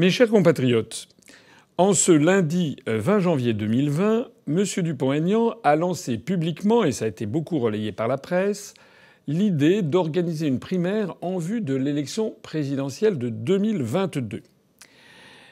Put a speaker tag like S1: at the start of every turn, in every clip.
S1: Mes chers compatriotes, en ce lundi 20 janvier 2020, M. Dupont-Aignan a lancé publiquement, et ça a été beaucoup relayé par la presse, l'idée d'organiser une primaire en vue de l'élection présidentielle de 2022.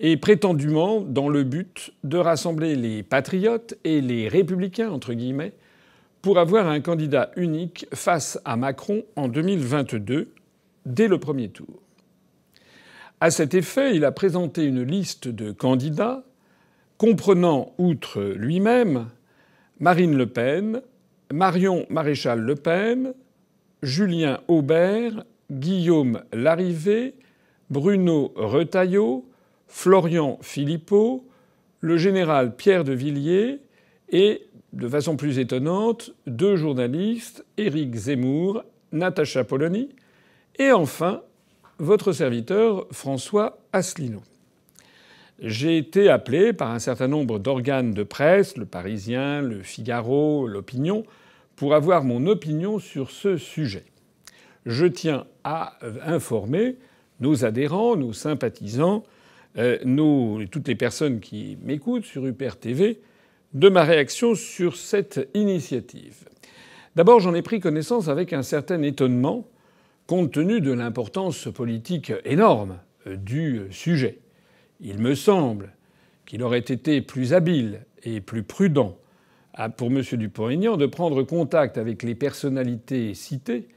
S1: Et prétendument dans le but de rassembler les patriotes et les républicains, entre guillemets, pour avoir un candidat unique face à Macron en 2022, dès le premier tour. À cet effet, il a présenté une liste de candidats comprenant, outre lui-même, Marine Le Pen, Marion Maréchal Le Pen, Julien Aubert, Guillaume Larrivé, Bruno Retailleau, Florian Philippot, le général Pierre de Villiers et, de façon plus étonnante, deux journalistes, Éric Zemmour, Natacha Polony, et enfin votre serviteur François Asselineau. J'ai été appelé par un certain nombre d'organes de presse, le Parisien, le Figaro, l'Opinion, pour avoir mon opinion sur ce sujet. Je tiens à informer nos adhérents, nos sympathisants, euh, toutes les personnes qui m'écoutent sur UPR TV de ma réaction sur cette initiative. D'abord, j'en ai pris connaissance avec un certain étonnement, compte tenu de l'importance politique énorme euh, du sujet. Il me semble qu'il aurait été plus habile et plus prudent pour M. Dupont-Aignan de prendre contact avec les personnalités citées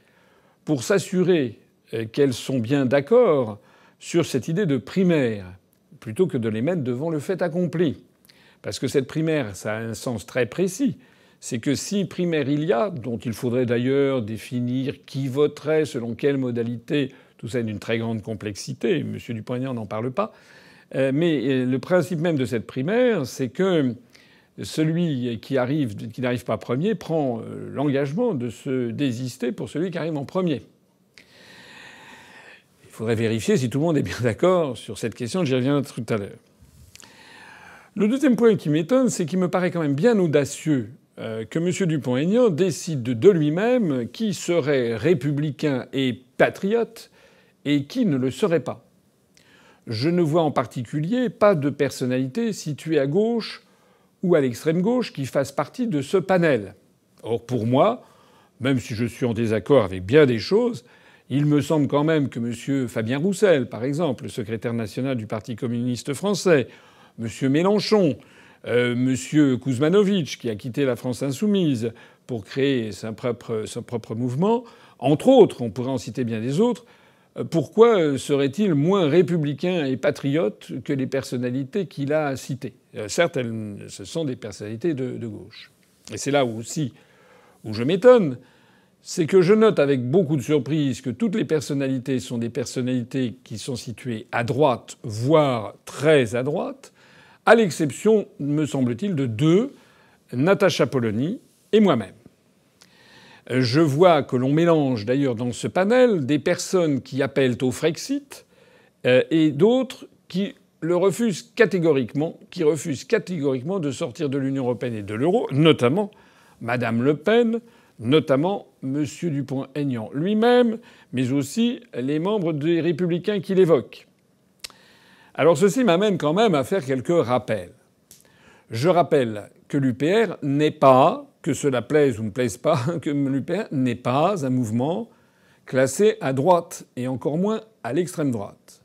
S1: pour s'assurer euh, qu'elles sont bien d'accord sur cette idée de primaire, plutôt que de les mettre devant le fait accompli. Parce que cette primaire, ça a un sens très précis. C'est que si primaire il y a, dont il faudrait d'ailleurs définir qui voterait, selon quelle modalité, tout ça est d'une très grande complexité, M. Dupont-Aignan n'en parle pas, euh, mais euh, le principe même de cette primaire, c'est que celui qui qui n'arrive pas premier, prend euh, l'engagement de se désister pour celui qui arrive en premier. Il faudrait vérifier si tout le monde est bien d'accord sur cette question. J'y reviens tout à l'heure. Le deuxième point qui m'étonne, c'est qu'il me paraît quand même bien audacieux que M. Dupont-Aignan décide de lui-même qui serait républicain et patriote et qui ne le serait pas. Je ne vois en particulier pas de personnalité située à gauche ou à l'extrême gauche qui fassent partie de ce panel. Or, pour moi, même si je suis en désaccord avec bien des choses, il me semble quand même que M. Fabien Roussel, par exemple, le secrétaire national du Parti communiste français, M. Mélenchon, euh, M. Kuzmanovic, qui a quitté la France insoumise pour créer son propre, son propre mouvement, entre autres, on pourrait en citer bien des autres, euh, pourquoi serait-il moins républicain et patriote que les personnalités qu'il a citées? Euh, Certes, ce sont des personnalités de, gauche. Et c'est là aussi où je m'étonne, c'est que je note avec beaucoup de surprise que toutes les personnalités sont des personnalités qui sont situées à droite, voire très à droite, à l'exception, me semble-t-il, de deux, Natacha Polony et moi-même. Je vois que l'on mélange d'ailleurs dans ce panel des personnes qui appellent au Frexit euh, et d'autres qui le refusent catégoriquement, qui refusent catégoriquement de sortir de l'Union européenne et de l'euro, notamment Madame Le Pen, notamment M. Dupont-Aignan lui-même, mais aussi les membres des Républicains qui l'évoquent. Alors ceci m'amène quand même à faire quelques rappels. Je rappelle que l'UPR n'est pas, que cela plaise ou ne plaise pas, que l'UPR n'est pas un mouvement classé à droite et encore moins à l'extrême droite.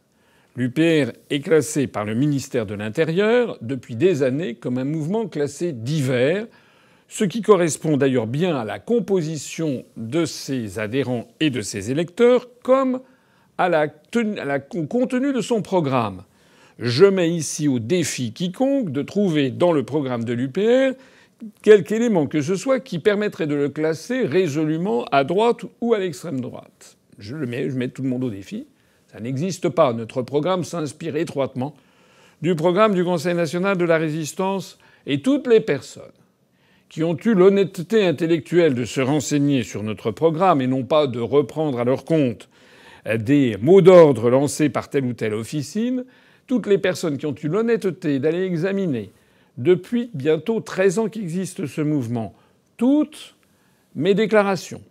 S1: L'UPR est classé par le ministère de l'Intérieur depuis des années comme un mouvement classé divers, ce qui correspond d'ailleurs bien à la composition de ses adhérents et de ses électeurs comme à la, contenu de son programme. Je mets ici au défi quiconque de trouver dans le programme de l'UPR quelque élément que ce soit qui permettrait de le classer résolument à droite ou à l'extrême droite. Je mets, je mets tout le monde au défi. Ça n'existe pas. Notre programme s'inspire étroitement du programme du Conseil national de la résistance et toutes les personnes qui ont eu l'honnêteté intellectuelle de se renseigner sur notre programme et non pas de reprendre à leur compte des mots d'ordre lancés par telle ou telle officine toutes les personnes qui ont eu l'honnêteté d'aller examiner depuis bientôt 13 ans qu'existe ce mouvement, toutes mes déclarations,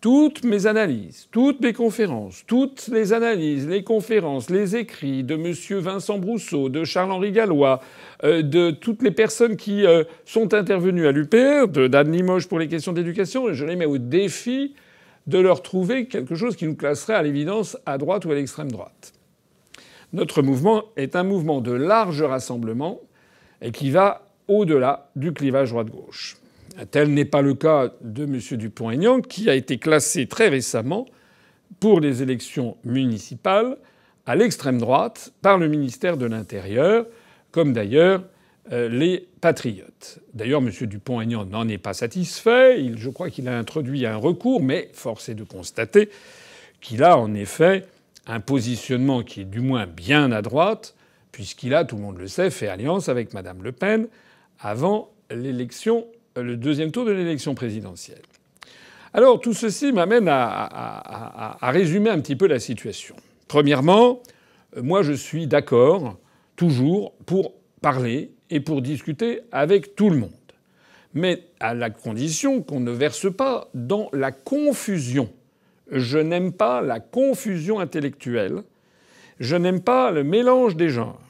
S1: toutes mes analyses, toutes mes conférences, toutes les analyses, les conférences, les écrits de M. Vincent Brousseau, de Charles-Henri Gallois, euh, de toutes les personnes qui euh, sont intervenues à l'UPR, d'Anne Limoges pour les questions d'éducation, je les mets au défi de leur trouver quelque chose qui nous classerait à l'évidence à droite ou à l'extrême droite. Notre mouvement est un mouvement de large rassemblement et qui va au-delà du clivage droite-gauche. Tel n'est pas le cas de M. Dupont-Aignan, qui a été classé très récemment pour les élections municipales à l'extrême droite par le ministère de l'Intérieur, comme d'ailleurs euh, les patriotes. D'ailleurs, M. Dupont-Aignan n'en est pas satisfait. je crois qu'il a introduit un recours, mais force est de constater qu'il a en effet un positionnement qui est du moins bien à droite, puisqu'il a, tout le monde le sait, fait alliance avec Mme Le Pen avant l'élection le deuxième tour de l'élection présidentielle. Alors tout ceci m'amène à, résumer un petit peu la situation. Premièrement, moi je suis d'accord toujours pour parler et pour discuter avec tout le monde, mais à la condition qu'on ne verse pas dans la confusion. Je n'aime pas la confusion intellectuelle, je n'aime pas le mélange des genres.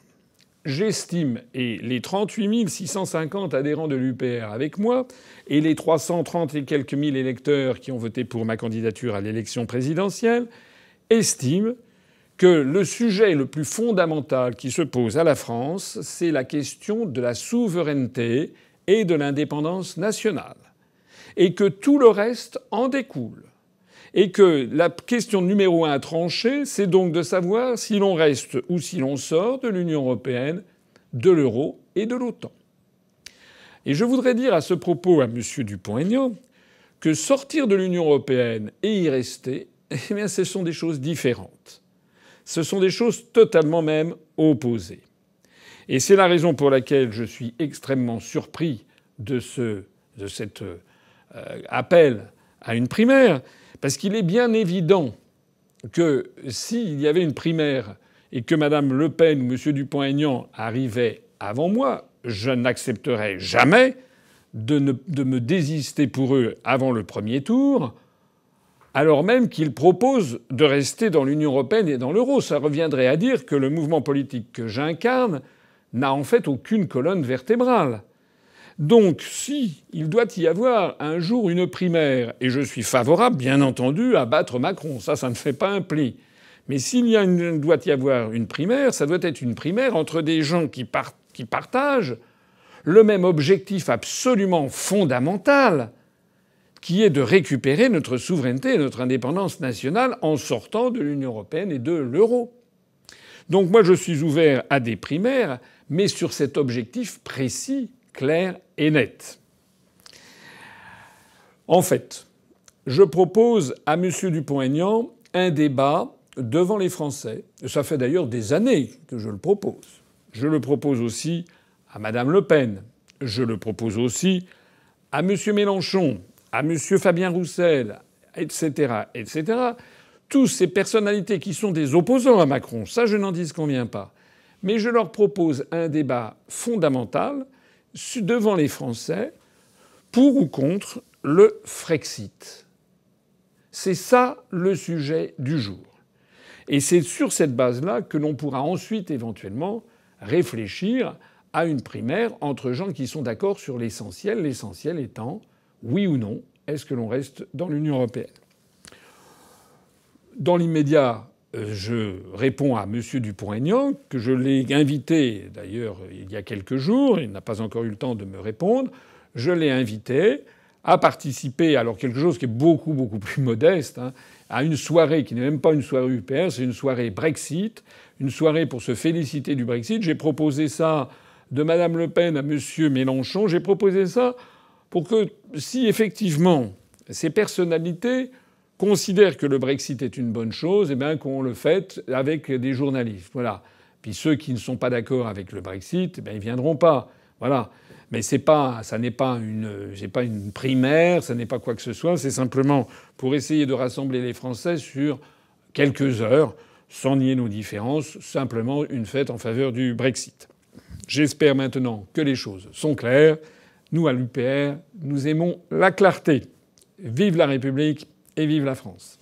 S1: J'estime, et les 38 650 adhérents de l'UPR avec moi, et les 330 et quelques mille électeurs qui ont voté pour ma candidature à l'élection présidentielle, estiment que le sujet le plus fondamental qui se pose à la France, c'est la question de la souveraineté et de l'indépendance nationale, et que tout le reste en découle et que la question numéro un à trancher, c'est donc de savoir si l'on reste ou si l'on sort de l'Union européenne, de l'euro et de l'OTAN. Et je voudrais dire à ce propos à M. Dupont-Aignan que sortir de l'Union européenne et y rester, eh bien, ce sont des choses différentes. Ce sont des choses totalement même opposées. Et c'est la raison pour laquelle je suis extrêmement surpris de, ce, de cet euh, appel à une primaire, parce qu'il est bien évident que s'il y avait une primaire et que Mme Le Pen ou M. Dupont-Aignan arrivaient avant moi, je n'accepterais jamais de, me désister pour eux avant le premier tour, alors même qu'ils proposent de rester dans l'Union européenne et dans l'euro. Ça reviendrait à dire que le mouvement politique que j'incarne n'a en fait aucune colonne vertébrale. Donc, si il doit y avoir un jour une primaire, et je suis favorable, bien entendu, à battre Macron, ça, ça ne fait pas un pli. Mais s'il y a une, doit y avoir une primaire, ça doit être une primaire entre des gens qui, qui partagent le même objectif absolument fondamental, qui est de récupérer notre souveraineté et notre indépendance nationale en sortant de l'Union européenne et de l'euro. Donc moi je suis ouvert à des primaires, mais sur cet objectif précis clair et net. En fait, je propose à M. Dupont-Aignan un débat devant les Français. Ça fait d'ailleurs des années que je le propose. Je le propose aussi à Mme Le Pen. Je le propose aussi à M. Mélenchon, à M. Fabien Roussel, etc., etc. Tous ces personnalités qui sont des opposants à Macron, ça je n'en dis conviens pas. Mais je leur propose un débat fondamental devant les Français pour ou contre le Frexit. C'est ça le sujet du jour. Et c'est sur cette base-là que l'on pourra ensuite éventuellement réfléchir à une primaire entre gens qui sont d'accord sur l'essentiel, l'essentiel étant oui ou non, est-ce que l'on reste dans l'Union européenne? Dans l'immédiat, je réponds à M. Dupont-Aignan, que je l'ai invité d'ailleurs il y a quelques jours, il n'a pas encore eu le temps de me répondre, je l'ai invité à participer, alors quelque chose qui est beaucoup beaucoup plus modeste, hein, à une soirée qui n'est même pas une soirée UPR, c'est une soirée Brexit, une soirée pour se féliciter du Brexit. J'ai proposé ça de Mme Le Pen à M. Mélenchon, j'ai proposé ça pour que si effectivement ces personnalités considèrent que le Brexit est une bonne chose, eh bien qu'on le fait avec des journalistes. Voilà. Puis ceux qui ne sont pas d'accord avec le Brexit, eh bien ils viendront pas. Voilà. Mais c'est pas, ça n'est pas une, c'est pas une primaire, ça n'est pas quoi que ce soit. C'est simplement pour essayer de rassembler les Français sur quelques heures, sans nier nos différences, simplement une fête en faveur du Brexit. J'espère maintenant que les choses sont claires. Nous, à l'UPR, nous aimons la clarté. Vive la République et vive la France.